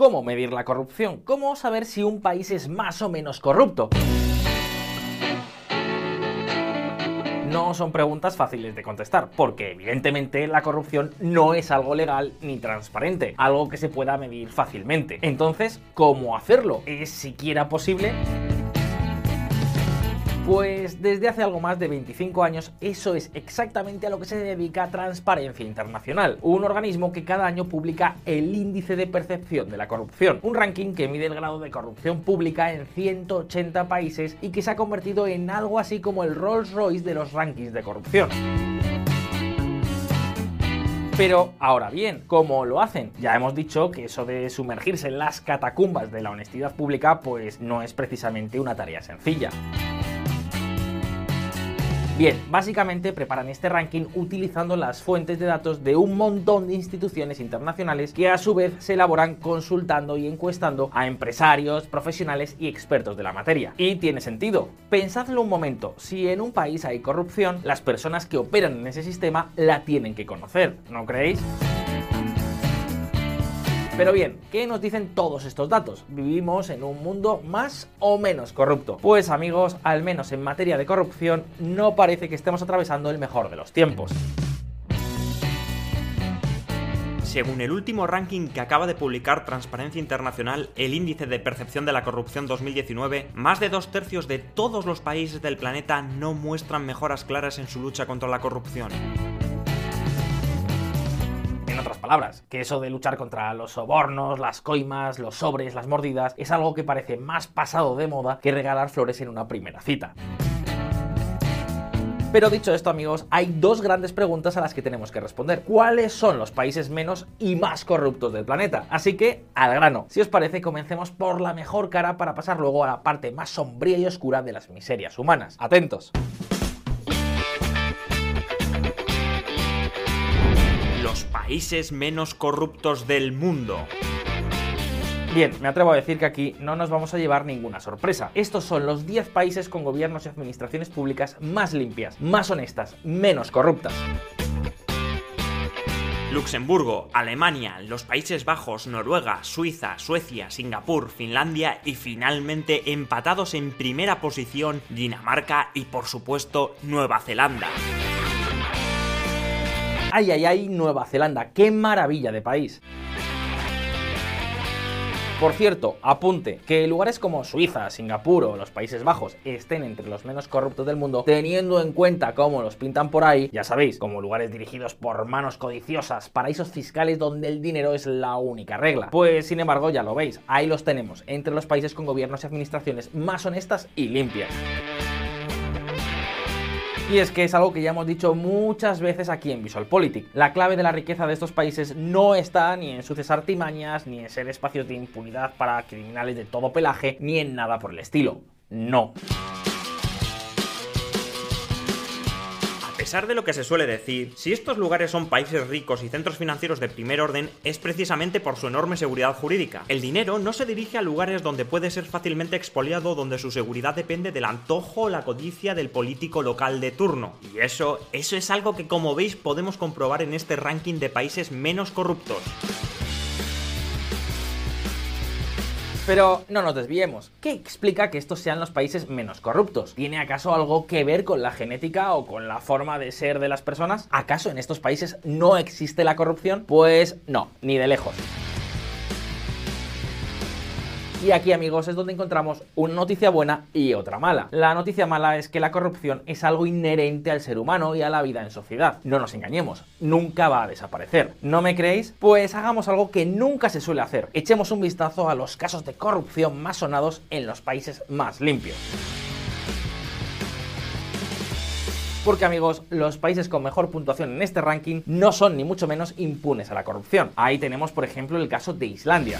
¿Cómo medir la corrupción? ¿Cómo saber si un país es más o menos corrupto? no son preguntas fáciles de contestar, porque evidentemente la corrupción no es algo legal ni transparente, algo que se pueda medir fácilmente. Entonces, ¿cómo hacerlo? ¿Es siquiera posible? Pues desde hace algo más de 25 años eso es exactamente a lo que se dedica Transparencia Internacional, un organismo que cada año publica el índice de percepción de la corrupción, un ranking que mide el grado de corrupción pública en 180 países y que se ha convertido en algo así como el Rolls Royce de los rankings de corrupción. Pero ahora bien, ¿cómo lo hacen? Ya hemos dicho que eso de sumergirse en las catacumbas de la honestidad pública pues no es precisamente una tarea sencilla. Bien, básicamente preparan este ranking utilizando las fuentes de datos de un montón de instituciones internacionales que a su vez se elaboran consultando y encuestando a empresarios, profesionales y expertos de la materia. Y tiene sentido. Pensadlo un momento, si en un país hay corrupción, las personas que operan en ese sistema la tienen que conocer, ¿no creéis? Pero bien, ¿qué nos dicen todos estos datos? ¿Vivimos en un mundo más o menos corrupto? Pues amigos, al menos en materia de corrupción, no parece que estemos atravesando el mejor de los tiempos. Según el último ranking que acaba de publicar Transparencia Internacional, el índice de percepción de la corrupción 2019, más de dos tercios de todos los países del planeta no muestran mejoras claras en su lucha contra la corrupción otras palabras, que eso de luchar contra los sobornos, las coimas, los sobres, las mordidas, es algo que parece más pasado de moda que regalar flores en una primera cita. Pero dicho esto, amigos, hay dos grandes preguntas a las que tenemos que responder. ¿Cuáles son los países menos y más corruptos del planeta? Así que, al grano. Si os parece, comencemos por la mejor cara para pasar luego a la parte más sombría y oscura de las miserias humanas. Atentos. Los países menos corruptos del mundo. Bien, me atrevo a decir que aquí no nos vamos a llevar ninguna sorpresa. Estos son los 10 países con gobiernos y administraciones públicas más limpias, más honestas, menos corruptas. Luxemburgo, Alemania, los Países Bajos, Noruega, Suiza, Suecia, Singapur, Finlandia y finalmente empatados en primera posición Dinamarca y por supuesto Nueva Zelanda. Ay, ay, ay, Nueva Zelanda, qué maravilla de país. Por cierto, apunte, que lugares como Suiza, Singapur o los Países Bajos estén entre los menos corruptos del mundo, teniendo en cuenta cómo los pintan por ahí, ya sabéis, como lugares dirigidos por manos codiciosas, paraísos fiscales donde el dinero es la única regla. Pues sin embargo, ya lo veis, ahí los tenemos, entre los países con gobiernos y administraciones más honestas y limpias. Y es que es algo que ya hemos dicho muchas veces aquí en VisualPolitik. La clave de la riqueza de estos países no está ni en sus artimañas, ni en ser espacios de impunidad para criminales de todo pelaje, ni en nada por el estilo. No. Pesar de lo que se suele decir, si estos lugares son países ricos y centros financieros de primer orden, es precisamente por su enorme seguridad jurídica. El dinero no se dirige a lugares donde puede ser fácilmente expoliado, donde su seguridad depende del antojo o la codicia del político local de turno. Y eso, eso es algo que como veis podemos comprobar en este ranking de países menos corruptos. Pero no nos desviemos. ¿Qué explica que estos sean los países menos corruptos? ¿Tiene acaso algo que ver con la genética o con la forma de ser de las personas? ¿Acaso en estos países no existe la corrupción? Pues no, ni de lejos. Y aquí amigos es donde encontramos una noticia buena y otra mala. La noticia mala es que la corrupción es algo inherente al ser humano y a la vida en sociedad. No nos engañemos, nunca va a desaparecer. ¿No me creéis? Pues hagamos algo que nunca se suele hacer. Echemos un vistazo a los casos de corrupción más sonados en los países más limpios. Porque amigos, los países con mejor puntuación en este ranking no son ni mucho menos impunes a la corrupción. Ahí tenemos por ejemplo el caso de Islandia.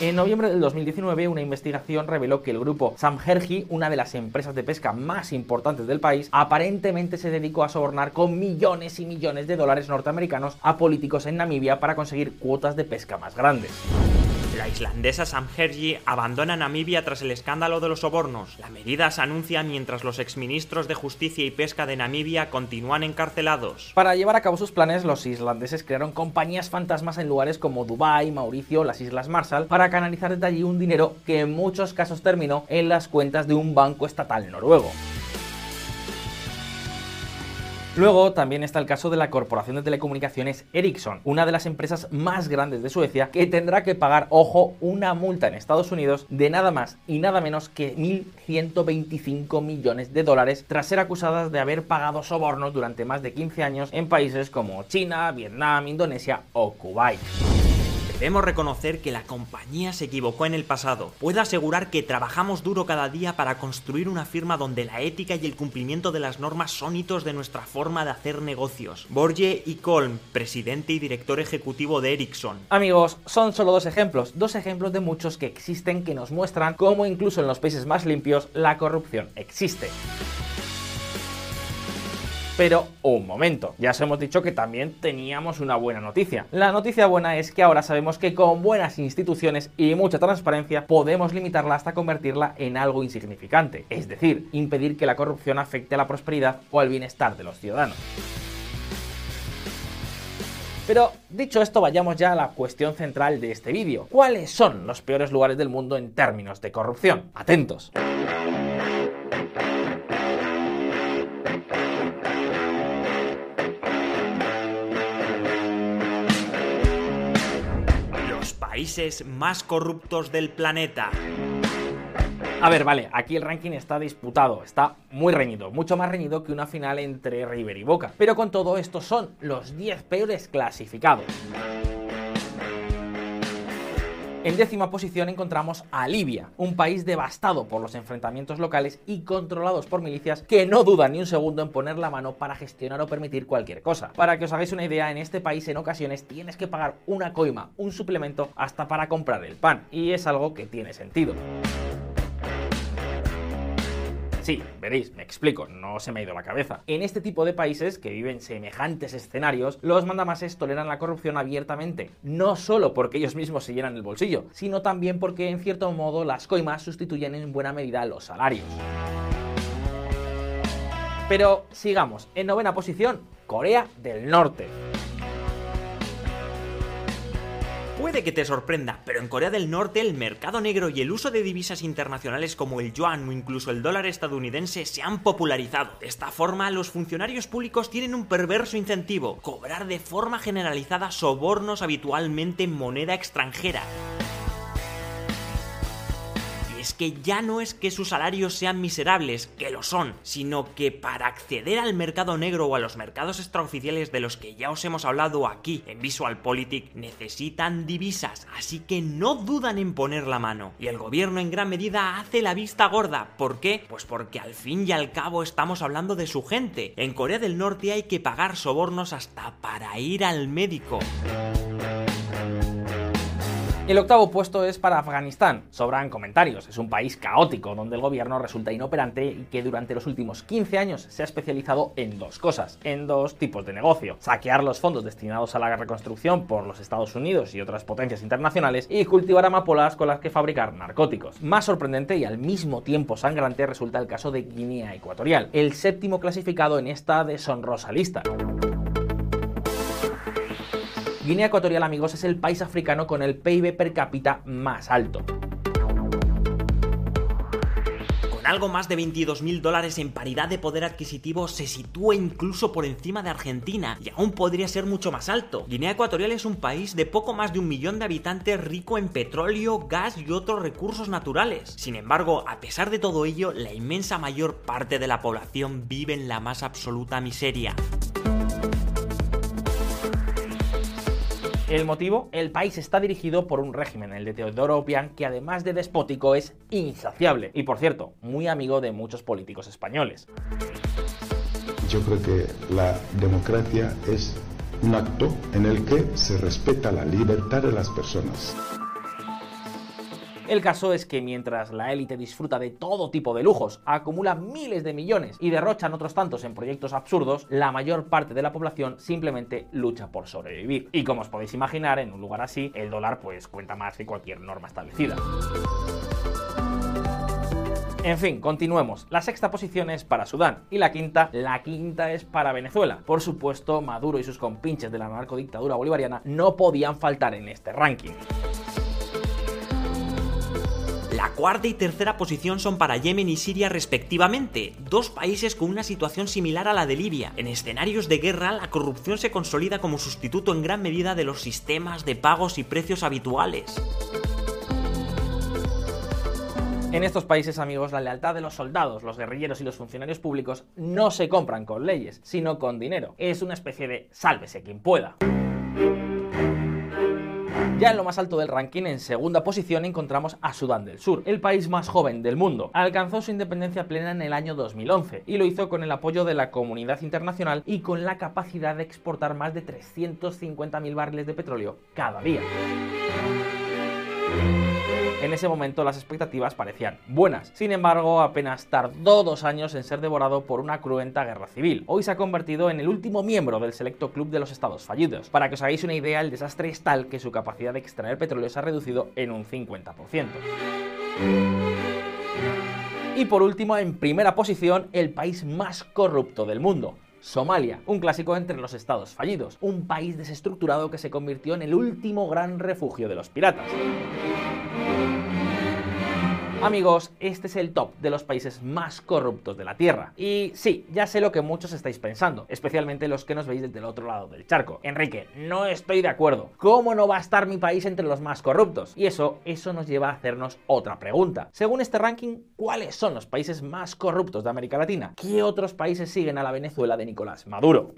En noviembre del 2019, una investigación reveló que el grupo Samherji, una de las empresas de pesca más importantes del país, aparentemente se dedicó a sobornar con millones y millones de dólares norteamericanos a políticos en Namibia para conseguir cuotas de pesca más grandes. La islandesa Samherji abandona Namibia tras el escándalo de los sobornos. La medida se anuncia mientras los exministros de Justicia y Pesca de Namibia continúan encarcelados. Para llevar a cabo sus planes, los islandeses crearon compañías fantasmas en lugares como Dubái, Mauricio, las Islas Marshall, para canalizar desde allí un dinero que en muchos casos terminó en las cuentas de un banco estatal noruego. Luego también está el caso de la corporación de telecomunicaciones Ericsson, una de las empresas más grandes de Suecia, que tendrá que pagar, ojo, una multa en Estados Unidos de nada más y nada menos que 1.125 millones de dólares tras ser acusadas de haber pagado sobornos durante más de 15 años en países como China, Vietnam, Indonesia o Kuwait. Debemos reconocer que la compañía se equivocó en el pasado. Puedo asegurar que trabajamos duro cada día para construir una firma donde la ética y el cumplimiento de las normas son hitos de nuestra forma de hacer negocios. Borge y Colm, presidente y director ejecutivo de Ericsson. Amigos, son solo dos ejemplos, dos ejemplos de muchos que existen que nos muestran cómo incluso en los países más limpios la corrupción existe. Pero un momento, ya os hemos dicho que también teníamos una buena noticia. La noticia buena es que ahora sabemos que con buenas instituciones y mucha transparencia podemos limitarla hasta convertirla en algo insignificante, es decir, impedir que la corrupción afecte a la prosperidad o al bienestar de los ciudadanos. Pero dicho esto, vayamos ya a la cuestión central de este vídeo. ¿Cuáles son los peores lugares del mundo en términos de corrupción? Atentos. Países más corruptos del planeta. A ver, vale, aquí el ranking está disputado, está muy reñido, mucho más reñido que una final entre River y Boca. Pero con todo esto son los 10 peores clasificados. En décima posición encontramos a Libia, un país devastado por los enfrentamientos locales y controlados por milicias que no dudan ni un segundo en poner la mano para gestionar o permitir cualquier cosa. Para que os hagáis una idea, en este país en ocasiones tienes que pagar una coima, un suplemento, hasta para comprar el pan. Y es algo que tiene sentido. Sí, veréis, me explico, no se me ha ido la cabeza. En este tipo de países que viven semejantes escenarios, los mandamases toleran la corrupción abiertamente, no solo porque ellos mismos se llenan el bolsillo, sino también porque en cierto modo las coimas sustituyen en buena medida los salarios. Pero sigamos, en novena posición, Corea del Norte. Puede que te sorprenda, pero en Corea del Norte el mercado negro y el uso de divisas internacionales como el yuan o incluso el dólar estadounidense se han popularizado. De esta forma, los funcionarios públicos tienen un perverso incentivo, cobrar de forma generalizada sobornos habitualmente en moneda extranjera es que ya no es que sus salarios sean miserables, que lo son, sino que para acceder al mercado negro o a los mercados extraoficiales de los que ya os hemos hablado aquí en VisualPolitik necesitan divisas, así que no dudan en poner la mano. Y el gobierno en gran medida hace la vista gorda. ¿Por qué? Pues porque al fin y al cabo estamos hablando de su gente. En Corea del Norte hay que pagar sobornos hasta para ir al médico. El octavo puesto es para Afganistán. Sobran comentarios. Es un país caótico donde el gobierno resulta inoperante y que durante los últimos 15 años se ha especializado en dos cosas, en dos tipos de negocio. Saquear los fondos destinados a la reconstrucción por los Estados Unidos y otras potencias internacionales y cultivar amapolas con las que fabricar narcóticos. Más sorprendente y al mismo tiempo sangrante resulta el caso de Guinea Ecuatorial, el séptimo clasificado en esta deshonrosa lista. Guinea Ecuatorial, amigos, es el país africano con el PIB per cápita más alto. Con algo más de 22.000 dólares en paridad de poder adquisitivo, se sitúa incluso por encima de Argentina y aún podría ser mucho más alto. Guinea Ecuatorial es un país de poco más de un millón de habitantes rico en petróleo, gas y otros recursos naturales. Sin embargo, a pesar de todo ello, la inmensa mayor parte de la población vive en la más absoluta miseria. El motivo, el país está dirigido por un régimen, el de Teodoro Obiang, que además de despótico es insaciable y por cierto, muy amigo de muchos políticos españoles. Yo creo que la democracia es un acto en el que se respeta la libertad de las personas. El caso es que mientras la élite disfruta de todo tipo de lujos, acumula miles de millones y derrochan otros tantos en proyectos absurdos, la mayor parte de la población simplemente lucha por sobrevivir. Y como os podéis imaginar, en un lugar así, el dólar pues cuenta más que cualquier norma establecida. En fin, continuemos. La sexta posición es para Sudán y la quinta, la quinta es para Venezuela. Por supuesto, Maduro y sus compinches de la narcodictadura bolivariana no podían faltar en este ranking. Cuarta y tercera posición son para Yemen y Siria respectivamente, dos países con una situación similar a la de Libia. En escenarios de guerra, la corrupción se consolida como sustituto en gran medida de los sistemas de pagos y precios habituales. En estos países, amigos, la lealtad de los soldados, los guerrilleros y los funcionarios públicos no se compran con leyes, sino con dinero. Es una especie de sálvese quien pueda. Ya en lo más alto del ranking, en segunda posición, encontramos a Sudán del Sur, el país más joven del mundo. Alcanzó su independencia plena en el año 2011 y lo hizo con el apoyo de la comunidad internacional y con la capacidad de exportar más de 350.000 barriles de petróleo cada día. En ese momento las expectativas parecían buenas, sin embargo apenas tardó dos años en ser devorado por una cruenta guerra civil. Hoy se ha convertido en el último miembro del selecto club de los estados fallidos. Para que os hagáis una idea, el desastre es tal que su capacidad de extraer petróleo se ha reducido en un 50%. Y por último, en primera posición, el país más corrupto del mundo, Somalia, un clásico entre los estados fallidos, un país desestructurado que se convirtió en el último gran refugio de los piratas. Amigos, este es el top de los países más corruptos de la Tierra. Y sí, ya sé lo que muchos estáis pensando, especialmente los que nos veis desde el otro lado del charco. Enrique, no estoy de acuerdo. ¿Cómo no va a estar mi país entre los más corruptos? Y eso, eso nos lleva a hacernos otra pregunta. Según este ranking, ¿cuáles son los países más corruptos de América Latina? ¿Qué otros países siguen a la Venezuela de Nicolás Maduro?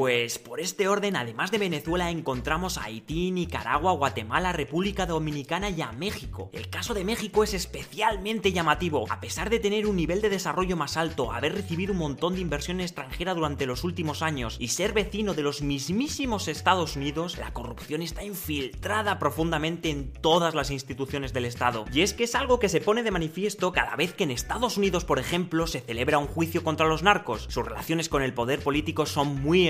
Pues por este orden, además de Venezuela, encontramos a Haití, Nicaragua, Guatemala, República Dominicana y a México. El caso de México es especialmente llamativo. A pesar de tener un nivel de desarrollo más alto, haber recibido un montón de inversión extranjera durante los últimos años y ser vecino de los mismísimos Estados Unidos, la corrupción está infiltrada profundamente en todas las instituciones del Estado. Y es que es algo que se pone de manifiesto cada vez que en Estados Unidos, por ejemplo, se celebra un juicio contra los narcos. Sus relaciones con el poder político son muy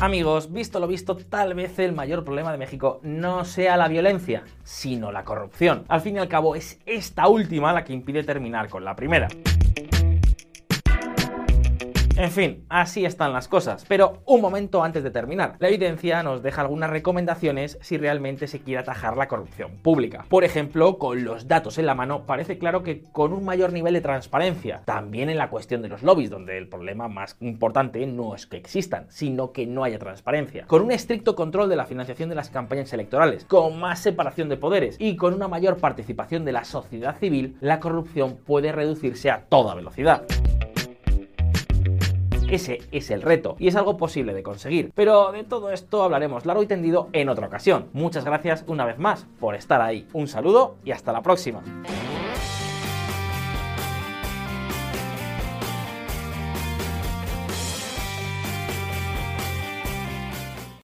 Amigos, visto lo visto, tal vez el mayor problema de México no sea la violencia, sino la corrupción. Al fin y al cabo, es esta última la que impide terminar con la primera. En fin, así están las cosas. Pero un momento antes de terminar. La evidencia nos deja algunas recomendaciones si realmente se quiere atajar la corrupción pública. Por ejemplo, con los datos en la mano, parece claro que con un mayor nivel de transparencia, también en la cuestión de los lobbies, donde el problema más importante no es que existan, sino que no haya transparencia. Con un estricto control de la financiación de las campañas electorales, con más separación de poderes y con una mayor participación de la sociedad civil, la corrupción puede reducirse a toda velocidad. Ese es el reto y es algo posible de conseguir. Pero de todo esto hablaremos largo y tendido en otra ocasión. Muchas gracias una vez más por estar ahí. Un saludo y hasta la próxima.